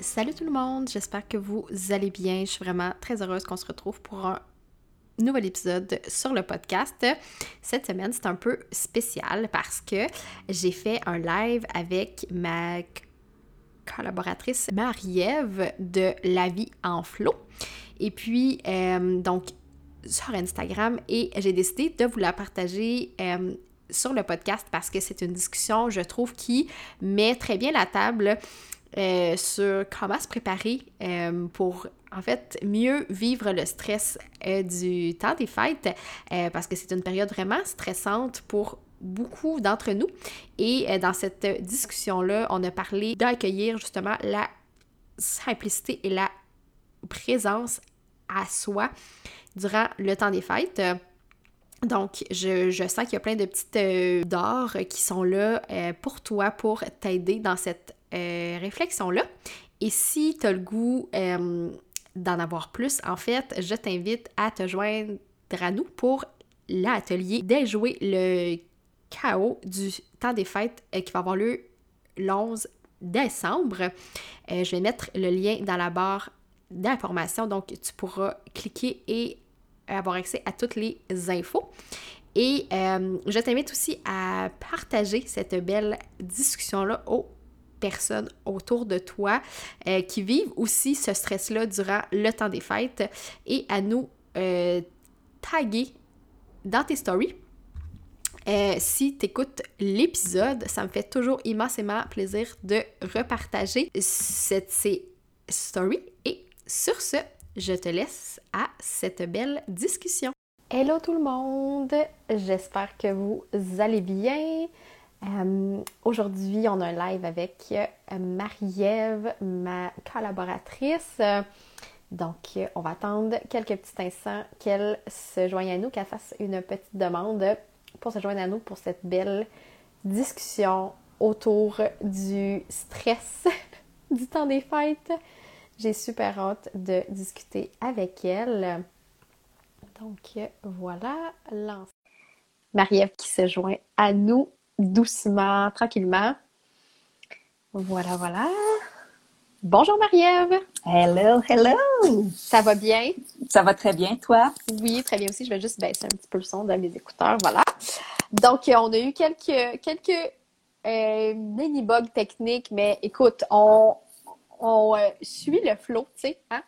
Salut tout le monde, j'espère que vous allez bien. Je suis vraiment très heureuse qu'on se retrouve pour un nouvel épisode sur le podcast. Cette semaine, c'est un peu spécial parce que j'ai fait un live avec ma collaboratrice Marie-Ève de La vie en flot. Et puis, euh, donc, sur Instagram et j'ai décidé de vous la partager euh, sur le podcast parce que c'est une discussion, je trouve, qui met très bien la table euh, sur comment se préparer euh, pour en fait mieux vivre le stress du temps des fêtes parce que c'est une période vraiment stressante pour beaucoup d'entre nous. Et dans cette discussion-là, on a parlé d'accueillir justement la simplicité et la présence à soi durant le temps des fêtes. Donc, je, sens qu'il y a plein de petites euh, d'or qui sont là euh, pour toi, pour t'aider dans cette euh, réflexion-là. Et si tu as le goût d'en avoir plus, en fait, je t'invite à te joindre à nous pour l'atelier Déjouer le chaos du temps des fêtes qui va avoir lieu l'11 décembre. je vais mettre le lien dans la barre d'informations, donc tu pourras cliquer et avoir accès à toutes les infos. Et euh, je t'invite aussi à partager cette belle discussion-là aux personnes autour de toi euh, qui vivent aussi ce stress-là durant le temps des fêtes et à nous euh, taguer dans tes stories. si tu écoutes l'épisode, ça me fait toujours immensément plaisir de repartager cette, ces stories. Et sur ce, je te laisse à cette belle discussion. Hello tout le monde, j'espère que vous allez bien. Euh, aujourd'hui, on a un live avec euh, Marie-Ève, ma collaboratrice. Donc, on va attendre quelques petits instants qu'elle se joigne à nous, qu'elle fasse une petite demande pour se joindre à nous pour cette belle discussion autour du stress du temps des fêtes. J'ai super hâte de discuter avec elle. Donc voilà, Marie-Ève qui se joint à nous doucement, tranquillement. Voilà, voilà. Bonjour Marie-Ève. Hello, hello. Ça va bien? Ça va très bien, toi? Oui, très bien aussi. Je vais juste baisser un petit peu le son de mes écouteurs. Voilà. Donc, on a eu quelques, quelques euh, mini-bugs techniques, mais écoute, on, on euh, suit le flow, tu sais, hein?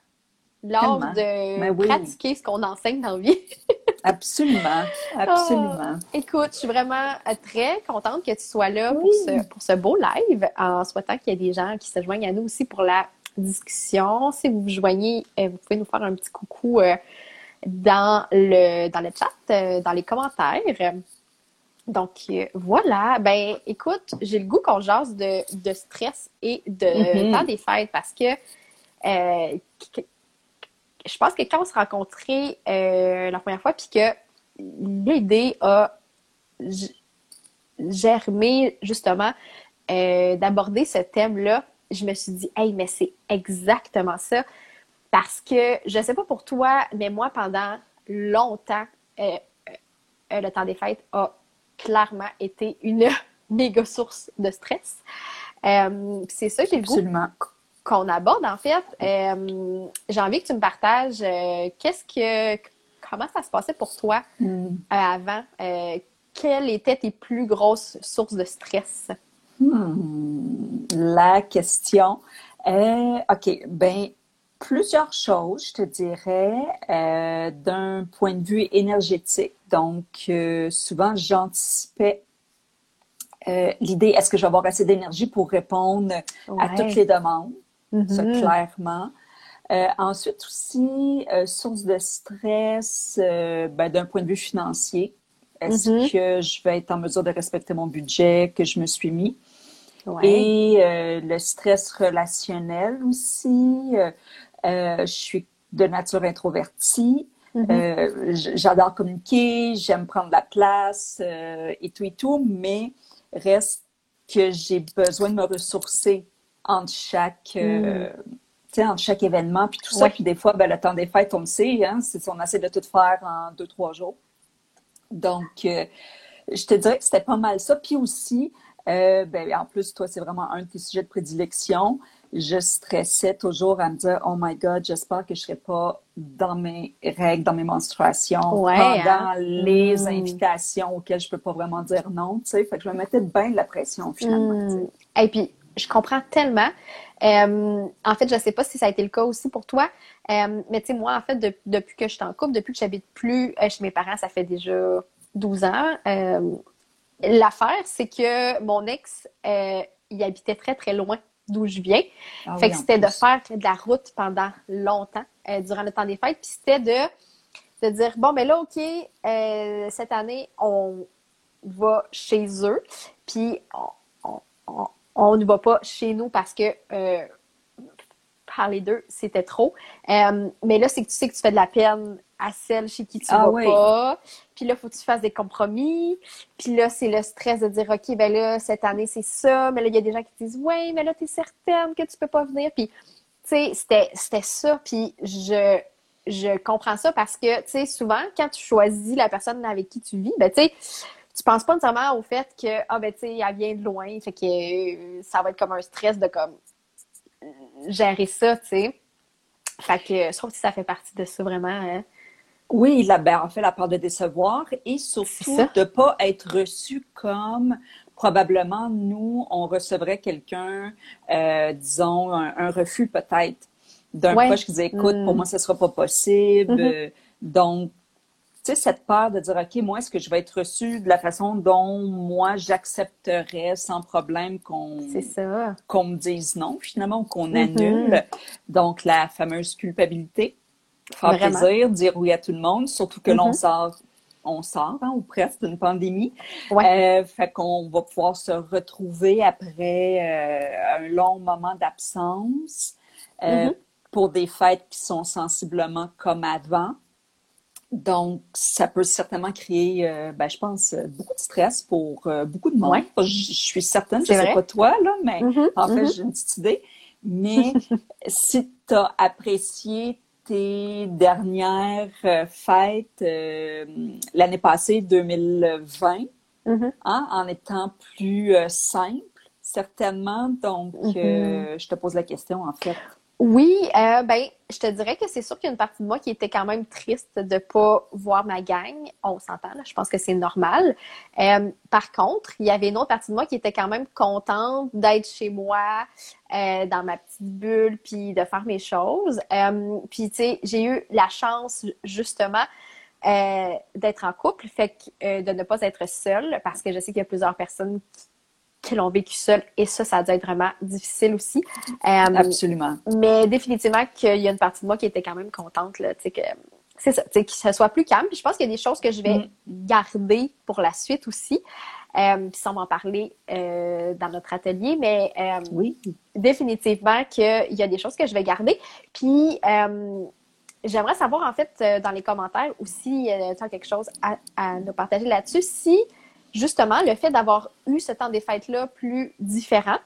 Lors de ben pratiquer ce qu'on enseigne dans la vie. absolument, absolument. Oh, écoute, je suis vraiment euh, très contente que tu sois là pour, ce, pour ce beau live, en souhaitant qu'il y ait des gens qui se joignent à nous aussi pour la discussion. Si vous vous joignez, euh, vous pouvez nous faire un petit coucou dans, le, dans le chat, dans les commentaires. Donc euh, voilà, ben écoute, j'ai le goût qu'on jase de, de, stress et de mm-hmm. temps des fêtes parce que, euh, je pense que quand on s'est rencontrés euh, la première fois, puis que l'idée a germé justement d'aborder ce thème-là, je me suis dit, hey, mais c'est exactement ça. Parce que, je sais pas pour toi, mais moi, pendant longtemps, le temps des fêtes a clairement été une méga source de stress. Euh, c'est ça que j'ai le goût qu'on aborde en fait. Euh, j'ai envie que tu me partages euh, qu'est-ce que comment ça se passait pour toi hmm. avant. quelles étaient tes plus grosses sources de stress? Hmm. La question. Euh, OK, ben plusieurs choses, je te dirais, euh, d'un point de vue énergétique. Donc, euh, souvent, j'anticipais l'idée, est-ce que je vais avoir assez d'énergie pour répondre à toutes les demandes? Ça, Mhm. clairement. Euh, ensuite aussi, euh, source de stress euh, ben, d'un point de vue financier. Est-ce Mhm. que je vais être en mesure de respecter mon budget que je me suis mis? Ouais. Et le stress relationnel aussi. Je suis de nature introvertie. J- j'adore communiquer, j'aime prendre la place et tout et tout, mais reste que j'ai besoin de me ressourcer entre chaque, euh, sais, entre chaque événement, puis tout ça. Ouais. Puis des fois, ben, le temps des fêtes, on le sait, hein, c'est, on essaie de tout faire en deux, trois jours. Donc, euh, je te dirais que c'était pas mal ça. Puis aussi, euh, ben, en plus, toi, c'est vraiment un de tes sujets de prédilection. Je stressais toujours à me dire, oh my God, j'espère que je serai pas dans mes règles, dans mes menstruations, Ouais, pendant hein? les Mm. invitations auxquelles je peux pas vraiment dire non. Fait que je me mettais bien de la pression finalement. Hmm. Et puis, je comprends tellement. Euh, en fait, je sais pas si ça a été le cas aussi pour toi, euh, mais tu sais, moi, en fait, de- depuis que je suis en couple, depuis que j'habite plus euh, chez mes parents, ça fait déjà 12 ans. L'affaire, c'est que mon ex, il habitait très, très loin d'où je viens. Ah Fait oui, que c'était de faire de la route pendant longtemps, durant le temps des fêtes. Puis c'était de, de dire, bon, ben là, OK, cette année, on va chez eux, puis on, on, on- on ne va pas chez nous parce que euh, par les deux, c'était trop. Euh, mais là, c'est que tu sais que tu fais de la peine à celle chez qui tu Ah vas oui. pas. Puis là, il faut que tu fasses des compromis. Puis là, c'est le stress de dire, OK, ben là, cette année, c'est ça. Mais là, il y a des gens qui disent, ouais, mais là, tu es certaine que tu peux pas venir. Puis, tu sais, c'était, c'était ça. Puis je, je comprends ça parce que, tu sais, souvent, quand tu choisis la personne avec qui tu vis, ben, tu sais, tu penses pas nécessairement au fait que, ah, ben, tu sais, elle vient de loin. Fait que euh, ça va être comme un stress de, comme, gérer ça, tu sais. Fait que je trouve que ça fait partie de ça vraiment. hein. Oui, la, ben, en fait, la part de décevoir et surtout de pas être reçu comme probablement nous, on recevrait quelqu'un, euh, disons, un, un refus peut-être d'un Ouais. proche qui disait, écoute, Mm. pour moi, ce sera pas possible. Mhm. Euh, Donc, sais, cette peur de dire, OK, moi, est-ce que je vais être reçu de la façon dont moi, j'accepterais sans problème qu'on qu'on me dise non, finalement, ou qu'on Mhm. annule. Donc, la fameuse culpabilité. Faire Vraiment. plaisir, dire oui à tout le monde, surtout que l'on Mhm. sort, on sort, hein, ou presque d'une pandémie. Ouais. Euh, fait qu'on va pouvoir se retrouver après euh, un long moment d'absence euh, Mhm. pour des fêtes qui sont sensiblement comme avant. Donc, ça peut certainement créer, euh, ben, je pense, euh, beaucoup de stress pour euh, beaucoup de monde. Ouais. Je, je suis certaine, je sais vrai. pas toi, là, mais Mhm, en fait, mhm. j'ai une petite idée. Mais si tu as apprécié tes dernières fêtes euh, l'année passée, 2020, Mhm. hein, en étant plus simple, certainement. Donc, je te pose la question, en fait. Oui, euh, ben, je te dirais que c'est sûr qu'il y a une partie de moi qui était quand même triste de pas voir ma gang. On s'entend, là, je pense que c'est normal. Euh, par contre, il y avait une autre partie de moi qui était quand même contente d'être chez moi, euh, dans ma petite bulle, puis de faire mes choses. Puis, tu sais, j'ai eu la chance, justement, d'être en couple, fait que de ne pas être seule, parce que je sais qu'il y a plusieurs personnes qui, qui l'ont vécu seule, et ça, ça a dû être vraiment difficile aussi. Euh, Absolument. mais définitivement qu'il y a une partie de moi qui était quand même contente, là, tu sais, que c'est ça, tu sais, que ce soit plus calme. Puis je pense qu'il y a des choses que je vais garder pour la suite aussi. Euh, puis sans m'en parler euh, dans notre atelier, mais euh, Oui. définitivement qu'il y a des choses que je vais garder. Puis j'aimerais savoir, en fait, dans les commentaires aussi, tu as quelque chose à, à nous partager là-dessus, si justement le fait d'avoir eu ce temps des fêtes-là plus différent,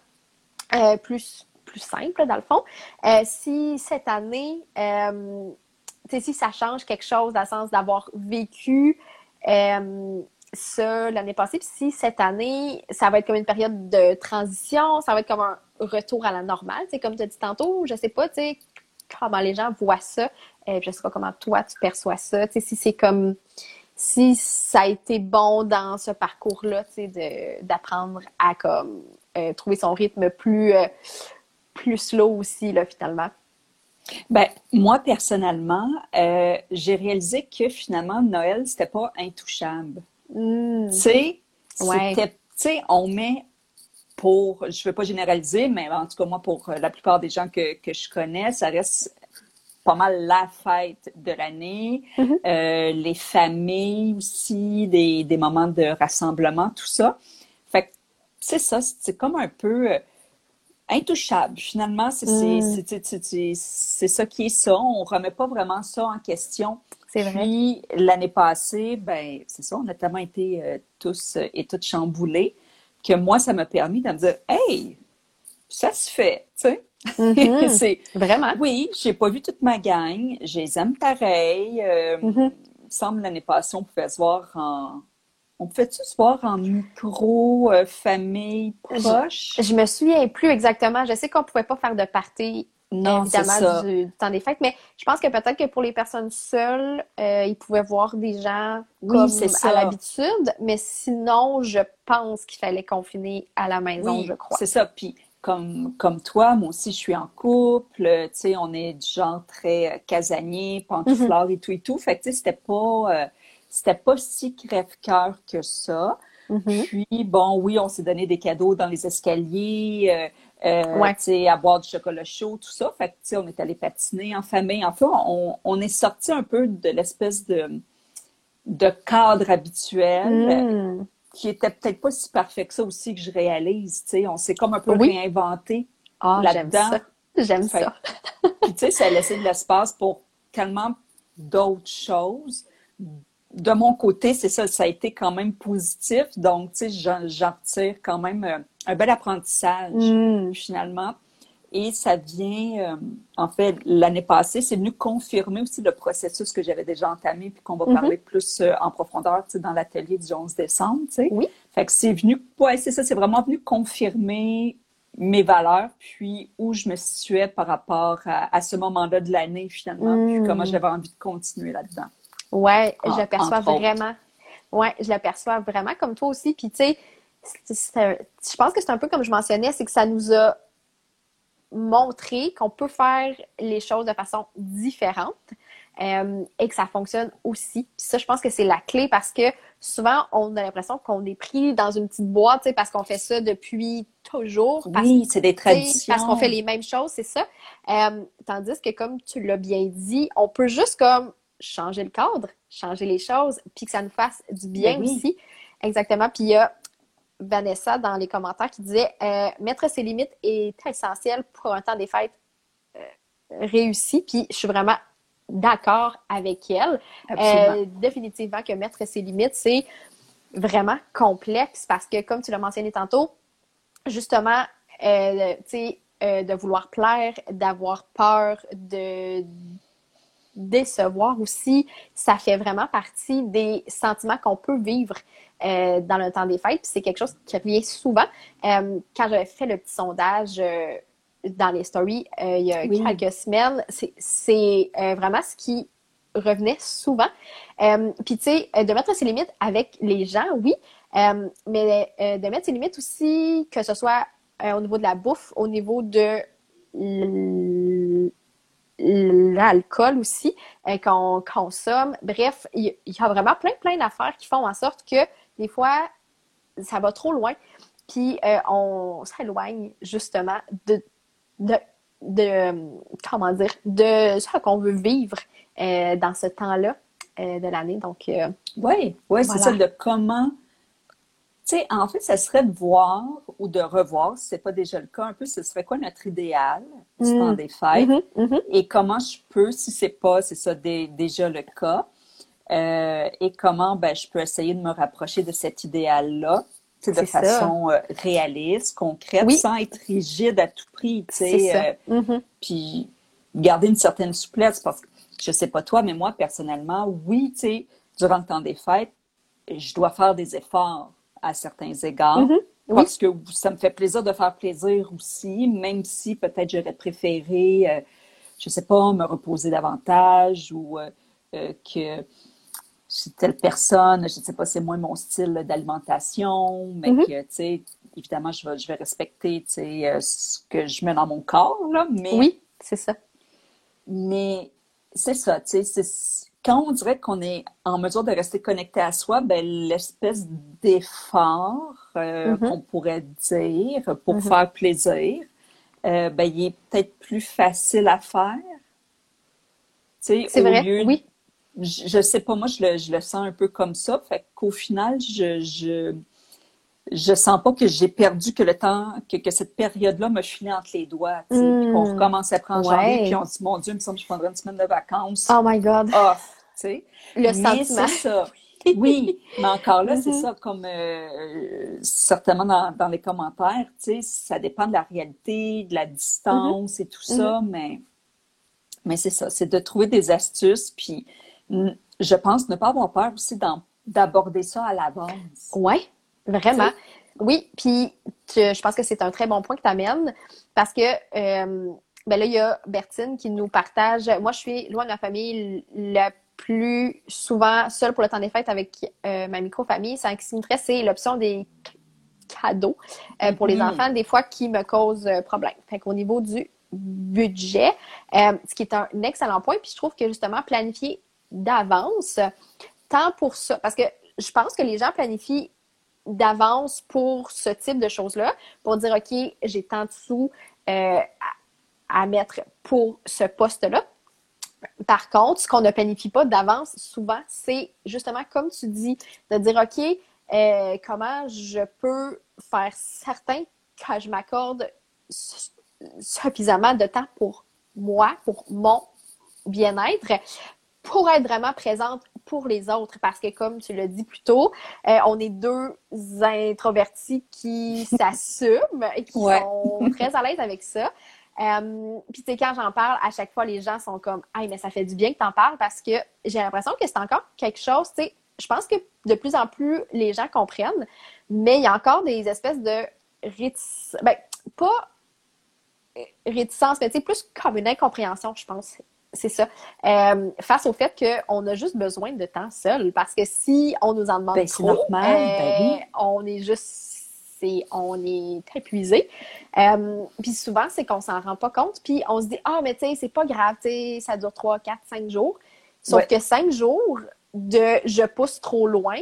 euh, plus, plus simple dans le fond, euh, si cette année, euh, si ça change quelque chose dans le sens d'avoir vécu euh, ça l'année passée, si cette année, ça va être comme une période de transition, ça va être comme un retour à la normale, comme tu as dit tantôt, je sais pas, tu sais, comment les gens voient ça, je sais pas comment toi tu perçois ça, tu sais, si c'est comme si ça a été bon dans ce parcours-là, d'apprendre à comme euh, trouver son rythme plus, euh, plus slow aussi, là, finalement? Ben, moi, personnellement, euh, j'ai réalisé que finalement, Noël, c'était pas intouchable. Hmm. Tu sais, Ouais. on met pour, je ne veux pas généraliser, mais en tout cas, moi, pour la plupart des gens que, que je connais, ça reste pas mal la fête de l'année. Mhm. Euh, les familles aussi, des, des moments de rassemblement, tout ça. Fait que c'est ça, c'est comme un peu euh, intouchable. Finalement, c'est Mm. c'est- ça qui est ça. On remet pas vraiment ça en question. C'est vrai. Puis l'année passée, ben c'est ça, on a tellement été euh, tous et toutes chamboulés que moi, ça m'a permis de me dire, hey, ça se fait, tu sais. Mhm. C'est Vraiment? oui, j'ai pas vu toute ma gang, je les aime pareil. Euh, Mhm. Il me semble l'année passée, on pouvait se voir en. On pouvait-tu se voir en micro, euh, famille proche? Je me souviens plus exactement. Je sais qu'on pouvait pas faire de party, Non, évidemment, ça. du, du temps des fêtes, mais je pense que peut-être que pour les personnes seules, euh, ils pouvaient voir des gens Oui, comme c'est à l'habitude, mais sinon, je pense qu'il fallait confiner à la maison, Oui, je crois. c'est ça. Puis comme, comme toi, moi aussi, je suis en couple. euh, Tu sais, on est du genre très euh, casanier, pantouflard Mhm. et tout et tout. Fait que tu sais, c'était pas, euh, c'était pas si crève-cœur que ça. Mhm. Puis, bon, oui, on s'est donné des cadeaux dans les escaliers, euh, euh, Ouais. tu sais, à boire du chocolat chaud, tout ça. Fait que, tu sais, on est allé patiner en famille. Enfin, on, on est sorti un peu de l'espèce de, de cadre habituel Mm. Qui était peut-être pas si parfait que ça aussi que je réalise, tu sais. On s'est comme un peu Oui. réinventé Ah, j'aime là-dedans. ça. J'aime ça. Puis, tu sais, ça a laissé de l'espace pour tellement d'autres choses. De mon côté, c'est ça, ça a été quand même positif. Donc, tu sais, j'en retire quand même euh, un bel apprentissage, Mm. finalement. Et ça vient, euh, en fait, l'année passée, c'est venu confirmer aussi le processus que j'avais déjà entamé, puis qu'on va Mhm. parler plus euh, en profondeur, dans l'atelier du 11 décembre. Oui. Fait que c'est venu, ouais, c'est ça, c'est vraiment venu confirmer mes valeurs, puis où je me situais par rapport à, à ce moment-là de l'année, finalement, Mm. puis comment j'avais envie de continuer là-dedans. Ouais, je En- l'aperçois entre autres. vraiment. Ouais, je l'aperçois vraiment comme toi aussi. Puis, tu sais, je pense que c'est un peu comme je mentionnais, c'est que ça nous a montré qu'on peut faire les choses de façon différente euh, et que ça fonctionne aussi. Puis ça, je pense que c'est la clé parce que souvent, on a l'impression qu'on est pris dans une petite boîte, tu sais, parce qu'on fait ça depuis toujours. Parce Oui, c'est des traditions. Parce qu'on fait les mêmes choses, c'est ça. Euh, tandis que, comme tu l'as bien dit, on peut juste comme changer le cadre, changer les choses, puis que ça nous fasse du bien Ben oui. aussi. Exactement. Puis il y a Vanessa dans les commentaires qui disait euh, mettre ses limites est essentiel pour un temps des fêtes euh, réussi. Puis je suis vraiment d'accord avec elle. Euh, définitivement que mettre ses limites, c'est vraiment complexe parce que, comme tu l'as mentionné tantôt, justement, euh, tu sais, euh, de vouloir plaire, d'avoir peur, de décevoir aussi, ça fait vraiment partie des sentiments qu'on peut vivre euh, dans le temps des fêtes. Puis c'est quelque chose qui revient souvent. Euh, quand j'avais fait le petit sondage euh, dans les stories il y a Oui. quelques semaines, c'est- vraiment ce qui revenait souvent. Puis tu sais, de mettre ses limites avec les gens, oui, mais de mettre ses limites aussi, que ce soit au niveau de la bouffe, au niveau de l'alcool aussi euh, qu'on consomme. Bref, il y, il y a vraiment plein, plein d'affaires qui font en sorte que des fois, ça va trop loin, puis euh, on s'éloigne justement de, de, de, comment dire, de ce qu'on veut vivre euh, dans ce temps-là euh, de l'année. Donc, Oui, ouais, c'est ça, de comment. Tu sais, en fait, ça serait de voir ou de revoir, si ce n'est pas déjà le cas, un peu, ce serait quoi notre idéal du Mm. temps des fêtes mhm, mhm. et comment je peux, si c'est pas, c'est ça, dé- déjà le cas, euh, et comment ben, je peux essayer de me rapprocher de cet idéal-là, de ça. façon euh, réaliste, concrète, Oui. sans être rigide à tout prix, euh, Mhm. puis garder une certaine souplesse parce que je sais pas toi, mais moi personnellement, oui, tu sais, durant le temps des fêtes, je dois faire des efforts à certains égards Mhm. Oui. parce que ça me fait plaisir de faire plaisir aussi, même si peut-être j'aurais préféré, euh, je sais pas, me reposer davantage ou euh, euh, que chez telle personne, je ne sais pas, c'est moins mon style d'alimentation, mais Mhm. que, tu sais, évidemment, je vais, je vais respecter, tu sais, euh, ce que je mets dans mon corps, là, mais, Oui, c'est ça. mais c'est ça, tu sais, c'est- quand on dirait qu'on est en mesure de rester connecté à soi, ben, l'espèce d'effort euh, Mhm. qu'on pourrait dire pour Mhm. faire plaisir, euh, ben, il est peut-être plus facile à faire. Tu sais, C'est au vrai, lieu oui. Je, je sais pas, moi, je le, je le sens un peu comme ça. Fait qu'au final, je, je, je sens pas que j'ai perdu que le temps, que, que cette période-là me filait entre les doigts. Puis qu'on Mm. recommence après en Ouais. janvier, puis on dit, mon Dieu, il me semble que je prendrais une semaine de vacances Oh my God. off. Tu sais. Le Mais sentiment. c'est ça. Oui, mais encore là, c'est Mhm. ça, comme euh, certainement dans, dans les commentaires, tu sais, ça dépend de la réalité, de la distance et tout ça, mais, mais c'est ça, c'est de trouver des astuces, puis je pense ne pas avoir peur aussi d'aborder ça à l'avance. Ouais, vraiment. Oui, puis je pense que c'est un très bon point que tu amènes parce que euh, ben là, il y a Bertine qui nous partage. Moi, je suis loin de ma famille la plus souvent seule pour le temps des fêtes avec euh, ma micro-famille. Ça, ce qui me c'est l'option des cadeaux euh, pour les Mhm. enfants, des fois qui me causent euh, problème. Fait qu'au niveau du budget, ce qui est un excellent point, puis je trouve que justement planifier d'avance, tant pour ça, parce que je pense que les gens planifient d'avance pour ce type de choses-là, pour dire, OK, j'ai tant de sous euh, à, mettre pour ce poste-là. Par contre, ce qu'on ne planifie pas d'avance, souvent, c'est justement, comme tu dis, de dire, OK, euh, comment je peux faire certain que je m'accorde su- suffisamment de temps pour moi, pour mon bien-être, pour être vraiment présente pour les autres. Parce que, comme tu l'as dit plus tôt, euh, on est deux introvertis qui s'assument et qui Ouais. sont très à l'aise avec ça. Euh, Puis, tu sais, quand j'en parle, à chaque fois, les gens sont comme « Hey, mais ça fait du bien que t'en parles parce que j'ai l'impression que c'est encore quelque chose, tu sais, je pense que de plus en plus, les gens comprennent, mais il y a encore des espèces de réticences, ben, pas réticence, mais tu sais, plus comme une incompréhension, je pense. C'est ça. Euh, face au fait qu'on a juste besoin de temps seul. Parce que si on nous en demande Ben, c'est trop, normal, ben euh, oui. on est juste. on est épuisé. Euh, puis souvent, c'est qu'on s'en rend pas compte. Puis on se dit, ah, mais tu sais, c'est pas grave, tu sais, ça dure 3, 4, 5 jours. Sauf Ouais. que 5 jours de je pousse trop loin,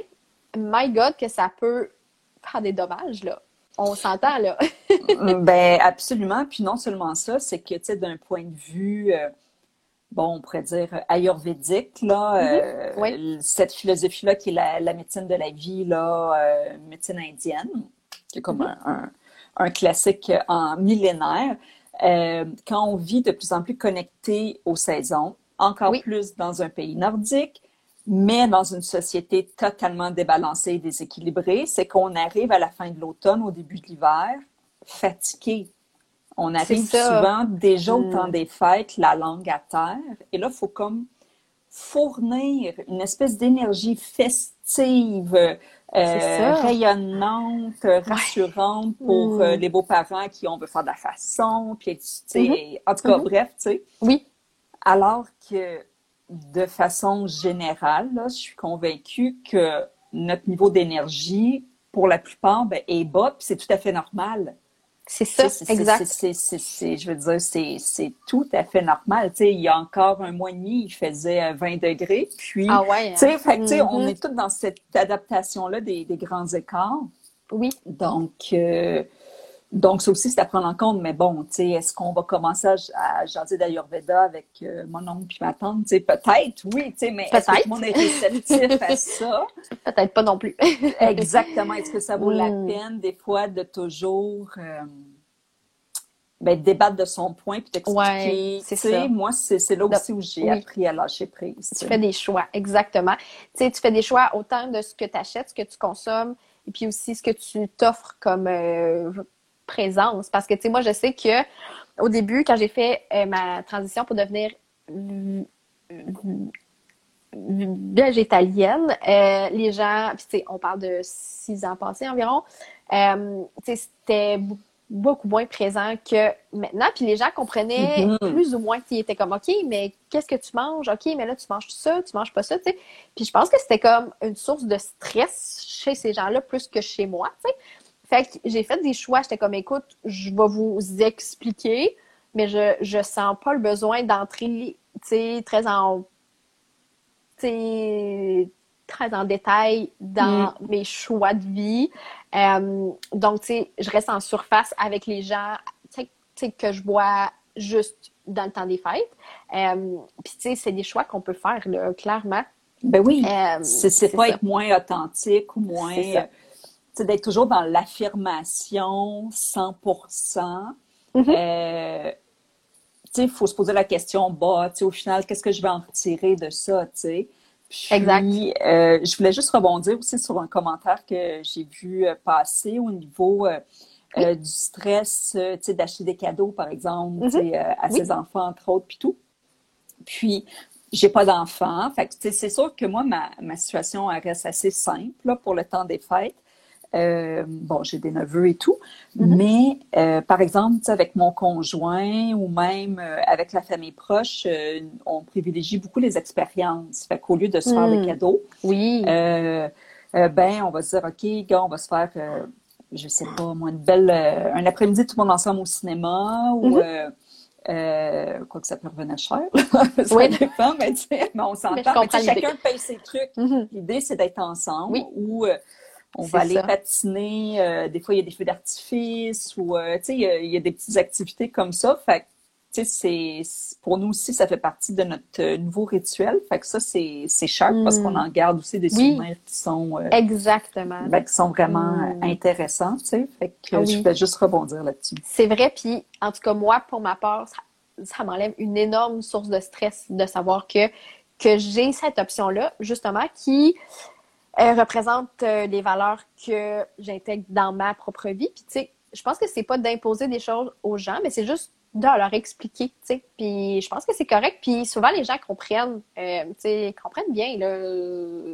my God, que ça peut faire des dommages, là. On s'entend, là. Ben, absolument. Puis non seulement ça, c'est que, tu sais, d'un point de vue, euh, bon, on pourrait dire ayurvédique, là, euh, Mhm. Oui. cette philosophie-là qui est la, la médecine de la vie, là, euh, médecine indienne, qui est comme Mhm. un, un- un classique en millénaire. Euh, quand on vit de plus en plus connecté aux saisons, encore Oui. plus dans un pays nordique, mais dans une société totalement débalancée et déséquilibrée, c'est qu'on arrive à la fin de l'automne, au début de l'hiver, fatigué. On arrive souvent déjà au Mm. temps des fêtes, la langue à terre, et là, il faut comme fournir une espèce d'énergie festive, euh, rayonnante, rassurante pour Mm. euh, les beaux-parents qui on veut faire de la façon, puis tu sais, en tout cas, Mhm. bref, tu sais. Oui. Alors que de façon générale, là, je suis convaincue que notre niveau d'énergie, pour la plupart, ben, est bas, puis c'est tout à fait normal. C'est ça, c'est- exact. c'est- je veux dire, c'est tout à fait normal. Il y a encore un mois et demi, il faisait euh, 20 degrés, puis, Ah ouais. sais, fait on Mhm. est tous dans cette adaptation-là des, des grands écarts. Oui. Donc, euh, donc ça aussi, c'est à prendre en compte. Mais bon, tu sais, est-ce qu'on va commencer à, jaser d'Ayurveda avec euh, mon oncle puis ma tante? Tu sais, peut-être, oui, tu sais, mais est-ce que tout le monde est réceptif à ça? Peut-être pas non plus. Exactement. Est-ce que ça vaut la Mm. peine, des fois, de toujours euh, ben, débattre de son point puis t'expliquer? Ouais, c'est ça. Moi, c'est là aussi où j'ai oui. appris à lâcher prise. tu fais des choix, exactement. Tu sais, tu fais des choix autant de ce que tu achètes, ce que tu consommes, et puis aussi ce que tu t'offres comme euh, présence. Parce que, tu sais, moi, je sais que au début, quand j'ai fait euh, ma transition pour devenir végétalienne, euh, les gens, puis tu sais, on parle de six ans passés environ, euh, tu sais, c'était beaucoup moins présent que maintenant. Puis les gens comprenaient Mhm. plus ou moins qu'ils étaient comme OK, mais qu'est-ce que tu manges? OK, mais là, tu manges ça, tu manges pas ça, tu sais. Puis je pense que c'était comme une source de stress chez ces gens-là plus que chez moi, tu sais. Fait que j'ai fait des choix. J'étais comme écoute, je vais vous expliquer, mais je, je sens pas le besoin d'entrer, tu sais, très en. tu sais, très en détail dans mes choix de vie. Euh, donc, tu sais, je reste en surface avec les gens, tu sais, tu sais, que je vois juste dans le temps des fêtes. Euh, Puis, tu sais, c'est des choix qu'on peut faire, là, clairement. Ben oui. Euh, C'est c'est pas ça. être moins authentique ou moins. C'est d'être toujours dans l'affirmation 100%. Mhm. Euh, il faut se poser la question, bah, au final, qu'est-ce que je vais en retirer de ça, tu Exact. euh, je voulais juste rebondir aussi sur un commentaire que j'ai vu euh, passer au niveau euh, du stress, d'acheter des cadeaux, par exemple, à Mhm. Oui. ses enfants, entre autres, puis tout. Puis, j'ai pas d'enfant. Fait que, tu sais, c'est sûr que moi, ma, ma situation, elle reste assez simple, là, pour le temps des fêtes. Euh, bon, j'ai des neveux et tout, Mhm. mais euh, par exemple, tu sais, avec mon conjoint ou même euh, avec la famille proche, euh, on privilégie beaucoup les expériences. Fait qu'au lieu de se faire Mm. des cadeaux, Oui. ben, on va se dire, OK, gars, on va se faire, euh, je sais pas, moi, une belle, euh, un après-midi, tout le monde ensemble au cinéma ou, Mhm. euh, euh, quoi que ça peut revenir cher, ça Oui. dépend, mais, tu sais, mais on s'entend. Chacun paye ses trucs. Mhm. L'idée, c'est d'être ensemble Oui. ou euh, on va aller ça. patiner. euh, des fois, il y a des feux d'artifice ou, euh, tu sais, il y, a- il y a des petites activités comme ça. Fait tu sais, pour nous aussi, ça fait partie de notre euh, nouveau rituel. Fait que ça, c'est, cher parce qu'on en garde aussi des Oui. souvenirs qui sont, euh, Exactement. ben, qui sont vraiment Mm. euh, intéressants, tu sais. Fait que Ah je voulais juste rebondir là-dessus. C'est vrai, puis en tout cas, moi, pour ma part, ça, ça m'enlève une énorme source de stress de savoir que, que j'ai cette option-là, justement, qui euh, représente euh, les valeurs que j'intègre dans ma propre vie. Puis, tu sais, je pense que c'est pas d'imposer des choses aux gens, mais c'est juste de leur expliquer, tu sais. Puis, je pense que c'est correct. Puis, souvent, les gens comprennent, euh, tu sais, comprennent bien, là,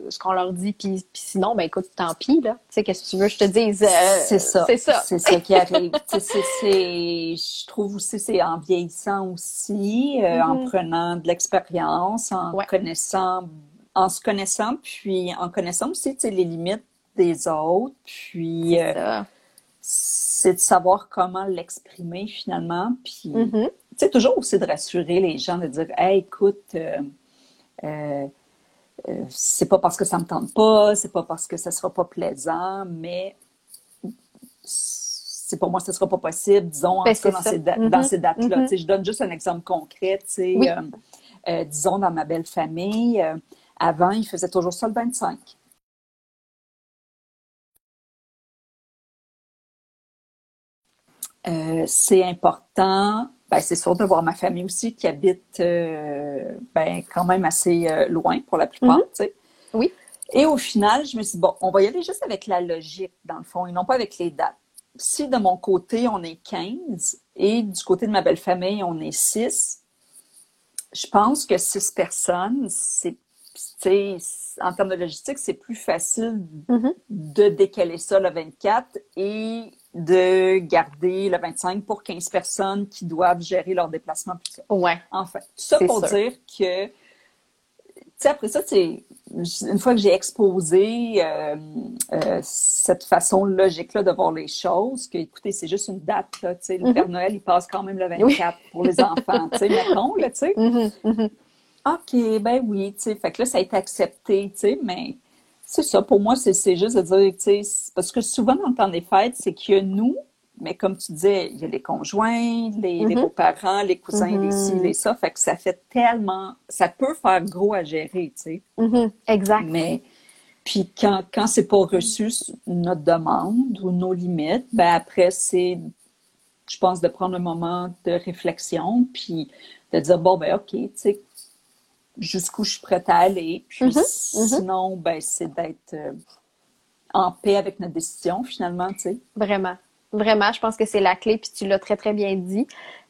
ce qu'on leur dit. Puis, puis sinon, ben écoute, tant pis, là. Tu sais, qu'est-ce que tu veux que je te dise? Euh, c'est ça. C'est ça. C'est ça qui arrive. Tu sais, c'est, c'est- je trouve aussi c'est en vieillissant aussi, euh, en Mhm. prenant de l'expérience, en Ouais. connaissant, en se connaissant, puis en connaissant aussi les limites des autres, puis C'est euh, c'est de savoir comment l'exprimer finalement, puis tu sais, toujours aussi de rassurer les gens, de dire, hey, écoute, euh, euh, euh, c'est pas parce que ça me tente pas, c'est pas parce que ça sera pas plaisant, mais c'est pour moi, ce sera pas possible, disons, en Ben, cas, c'est dans ces, da- dans ces dates-là. Mhm. Sais, Je donne juste un exemple concret, tu sais, Oui. euh, disons, dans ma belle famille, avant, ils faisaient toujours ça le 25. Euh, c'est important. Ben, c'est sûr de voir ma famille aussi qui habite euh, ben, quand même assez euh, loin pour la plupart. Tu sais. Oui. Et au final, je me suis dit, bon, on va y aller juste avec la logique, dans le fond, et non pas avec les dates. Si de mon côté, on est 15 et du côté de ma belle famille, on est 6, je pense que 6 personnes, c'est, en termes de logistique, c'est plus facile Mhm. de décaler ça le 24 et de garder le 25 pour 15 personnes qui doivent gérer leur déplacement. Ça. Ouais. Enfin, tout ça pour sûr. dire que, tu sais, après ça, c'est une fois que j'ai exposé euh, euh, cette façon logique-là de voir les choses, que, écoutez, c'est juste une date, là, tu sais, le Mhm. Père Noël, il passe quand même le 24 pour les enfants, tu sais, mettons, là, tu sais. Mhm, mhm. OK, ben oui, tu sais, fait que là, ça a été accepté, tu sais, mais c'est ça, pour moi, c'est juste de dire, tu sais, parce que souvent, dans le temps des fêtes, c'est qu'il y a nous, mais comme tu disais, il y a les conjoints, les, les Mhm. beaux-parents, les cousins, les ci, Mhm. les ça, fait que ça fait tellement, ça peut faire gros à gérer, tu sais, Mhm. Exact. mais puis quand, quand c'est pas reçu notre demande ou nos limites, ben après, c'est, je pense, de prendre un moment de réflexion, puis de dire, bon, ben OK, tu sais, jusqu'où je suis prête à aller. Puis Mhm, sinon, ben c'est d'être euh, en paix avec notre décision, finalement, tu sais. Vraiment. Vraiment, je pense que c'est la clé, puis tu l'as très, très bien dit.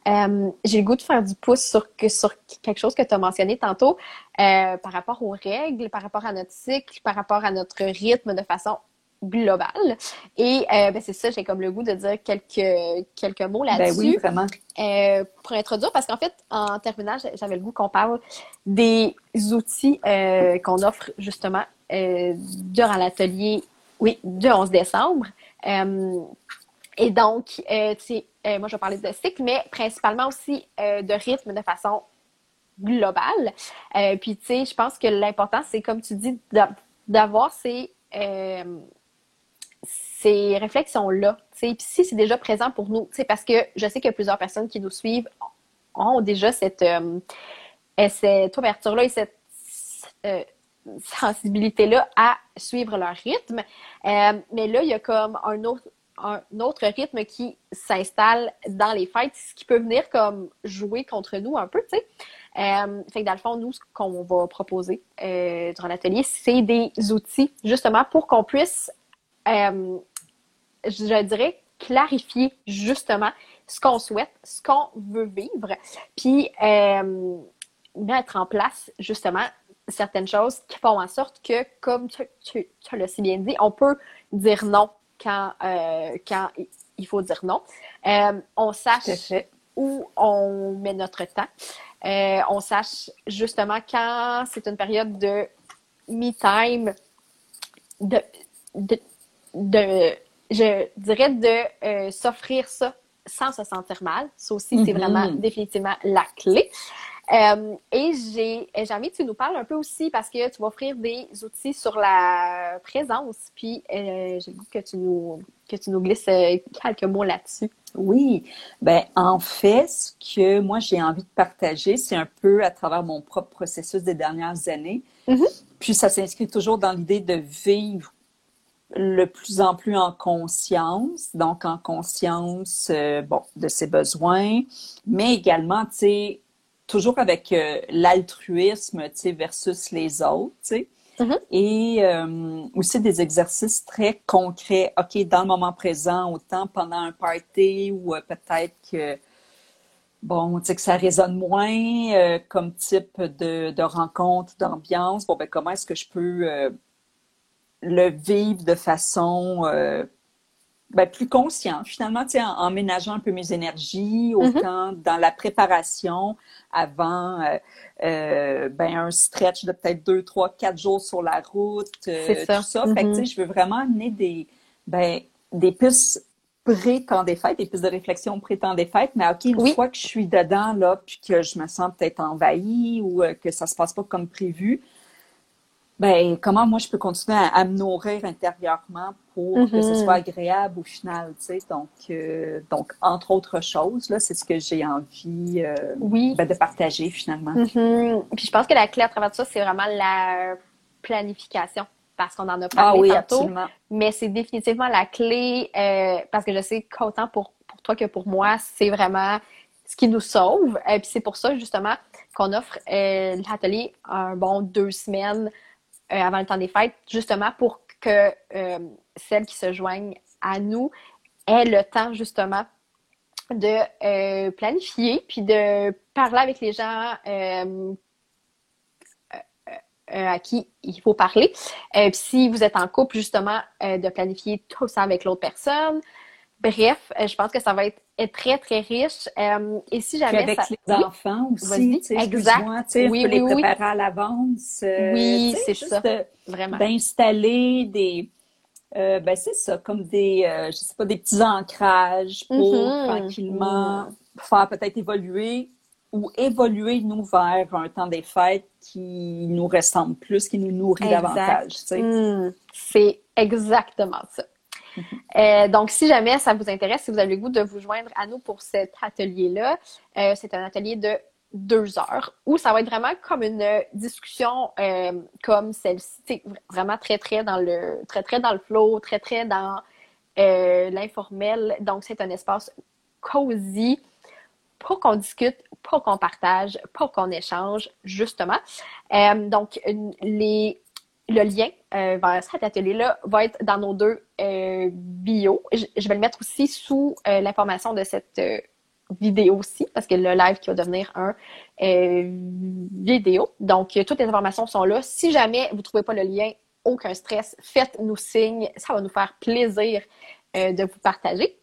Euh, j'ai le goût de faire du pouce sur, que, sur quelque chose que tu as mentionné tantôt, euh, par rapport aux règles, par rapport à notre cycle, par rapport à notre rythme de façon global. Et euh, ben, c'est ça, j'ai comme le goût de dire quelques, quelques mots là-dessus. Ben oui, vraiment. Euh, pour introduire, parce qu'en fait, en terminant, j'avais le goût qu'on parle des outils euh, qu'on offre justement durant l'atelier oui, du 11 décembre. et donc, tu sais, moi, je vais parler de cycle, mais principalement aussi de rythme de façon globale. puis, tu sais, je pense que l'important, c'est, comme tu dis, d'avoir ces ces réflexions-là, puis si c'est déjà présent pour nous, parce que je sais que plusieurs personnes qui nous suivent ont déjà cette, euh, cette ouverture-là et cette euh, sensibilité-là à suivre leur rythme. Euh, mais là, il y a comme un autre, un autre rythme qui s'installe dans les fêtes, ce qui peut venir comme jouer contre nous un peu, tu sais. fait que dans le fond, nous, ce qu'on va proposer durant l'atelier, c'est des outils justement pour qu'on puisse je dirais, clarifier justement ce qu'on souhaite, ce qu'on veut vivre, puis euh, mettre en place justement certaines choses qui font en sorte que, comme tu, tu, l'as si bien dit, on peut dire non quand, euh, quand il faut dire non. Euh, on sache où on met notre temps. on sache justement quand c'est une période de me-time, de, de, de je dirais de euh, s'offrir ça sans se sentir mal. Ça aussi, c'est mm-hmm. vraiment définitivement la clé. Euh, et j'ai, envie que tu nous parles un peu aussi parce que tu vas offrir des outils sur la présence. Puis euh, j'ai goût que tu nous que tu nous glisses quelques mots là-dessus. Oui, ben en fait, ce que moi j'ai envie de partager, c'est un peu à travers mon propre processus des dernières années. Mm-hmm. Puis ça s'inscrit toujours dans l'idée de vivre le plus en plus en conscience, donc en conscience, euh, bon, de ses besoins, mais également, tu sais, toujours avec euh, l'altruisme, tu sais, versus les autres, tu sais. Mm-hmm. Et euh, aussi des exercices très concrets. OK, dans le moment présent, autant pendant un party ou peut-être que, bon, tu sais, que ça résonne moins comme type de, de rencontre, d'ambiance. Bon, ben, comment est-ce que je peux le vivre de façon euh, ben, plus consciente, finalement, en, en ménageant un peu mes énergies, mm-hmm. autant dans la préparation avant euh, euh, ben, un stretch de peut-être deux, trois, quatre jours sur la route, ça. tout ça. Fait que, mm-hmm. je veux vraiment amener des, ben, des pistes pré-temps des fêtes, des pistes de réflexion pré-temps des fêtes, mais OK, une fois que je suis dedans, là, puis que je me sens peut-être envahie ou que ça se passe pas comme prévu, ben comment moi je peux continuer à, me nourrir intérieurement pour que ce soit mm-hmm. agréable au final, tu sais? Donc, euh, donc entre autres choses, là, c'est ce que j'ai envie euh, oui. Ben, de partager finalement. Mm-hmm. Puis je pense que la clé à travers tout ça, c'est vraiment la planification parce qu'on en a parlé ah, oui, tantôt. Mais c'est définitivement la clé euh, parce que je sais qu'autant pour, pour toi que pour moi, c'est vraiment ce qui nous sauve. Et puis c'est pour ça justement qu'on offre l'atelier un bon deux semaines euh, avant le temps des fêtes, justement pour que euh, celles qui se joignent à nous aient le temps justement de euh, planifier, puis de parler avec les gens à qui il faut parler. si vous êtes en couple, justement, de planifier tout ça avec l'autre personne. Bref, je pense que ça va être très, très riche. Euh, et si jamais avec les enfants aussi, tu sais, exact. oui, les préparer à l'avance. Euh, oui, c'est ça. Vraiment. D'installer des, euh, ben c'est ça, comme des, je sais pas, des petits ancrages pour mm-hmm. tranquillement faire peut-être évoluer ou évoluer nous vers un temps des fêtes qui nous ressemble plus, qui nous nourrit davantage. Tu sais. Mm. c'est exactement ça. Euh, donc, si jamais ça vous intéresse, si vous avez le goût de vous joindre à nous pour cet atelier-là, euh, c'est un atelier de deux heures où ça va être vraiment comme une discussion euh, comme celle-ci, vraiment très très dans le très très dans le flow, très très dans l'informel. Donc, c'est un espace cosy pour qu'on discute, pour qu'on partage, pour qu'on échange, justement. donc, les le lien euh, vers cet atelier-là va être dans nos deux euh, bio. Je, vais le mettre aussi sous euh, l'information de cette vidéo aussi, parce que le live qui va devenir un vidéo. Donc, toutes les informations sont là. Si jamais vous ne trouvez pas le lien aucun stress. Faites-nous signe, ça va nous faire plaisir de vous partager.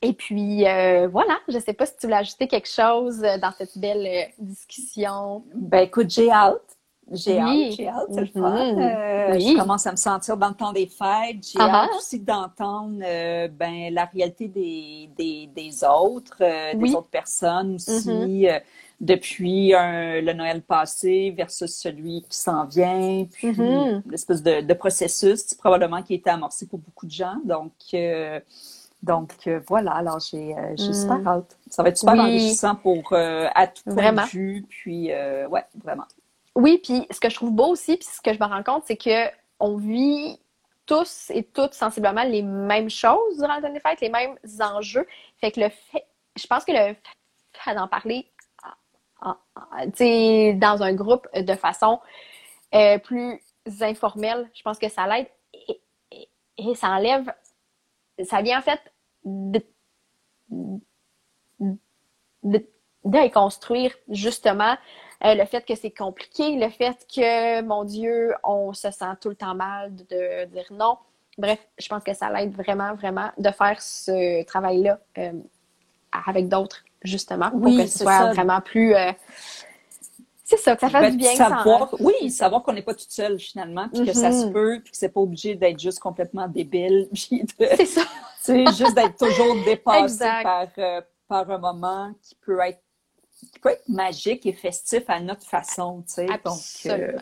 Et puis voilà, je ne sais pas si tu voulais ajouter quelque chose dans cette belle discussion. Ben écoute, j'ai hâte. J'ai hâte, j'ai hâte, c'est le fun. Mm-hmm. Je commence à me sentir dans le temps des fêtes. J'ai hâte aussi d'entendre ben, la réalité des, des, des autres, des autres personnes aussi. Mm-hmm depuis le Noël passé versus celui qui s'en vient, puis mm-hmm. l'espèce de, processus probablement qui a été amorcé pour beaucoup de gens. Donc, euh, donc euh, voilà, alors j'ai euh, super hâte. Ça va être super enrichissant pour à tout point de vue, puis ouais, vraiment. Oui, puis ce que je trouve beau aussi, puis ce que je me rends compte, c'est que on vit tous et toutes sensiblement les mêmes choses durant le temps fêtes, les mêmes enjeux. Fait que le fait, je pense que le fait d'en parler dans un groupe de façon euh, plus informelle. Je pense que ça l'aide et, ça enlève, ça vient en fait de, déconstruire justement euh, le fait que c'est compliqué, le fait que, mon Dieu, on se sent tout le temps mal de, dire non. Bref, je pense que ça l'aide vraiment, vraiment de faire ce travail-là euh, avec d'autres justement, pour que ce soit vraiment plus. Euh, c'est ça, que ça fasse ben, du bien. Savoir, oui, savoir qu'on n'est pas toute seule finalement, puis que ça se mm-hmm. peut, puis que c'est pas obligé d'être juste complètement débile. C'est ça. c'est juste d'être toujours dépassé par, euh, par un moment qui peut être qui peut être magique et festif à notre façon, tu sais. Donc, euh,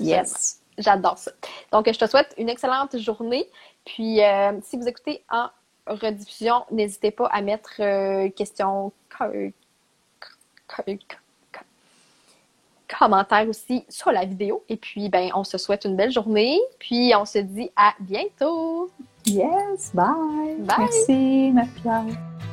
yes. J'adore ça. Donc, je te souhaite une excellente journée. Puis, si vous écoutez en rediffusion, n'hésitez pas à mettre euh, questions, commentaires aussi sur la vidéo. Et puis, ben, on se souhaite une belle journée. Puis, on se dit à bientôt. Yes, bye. Bye. Merci, ma Pierre.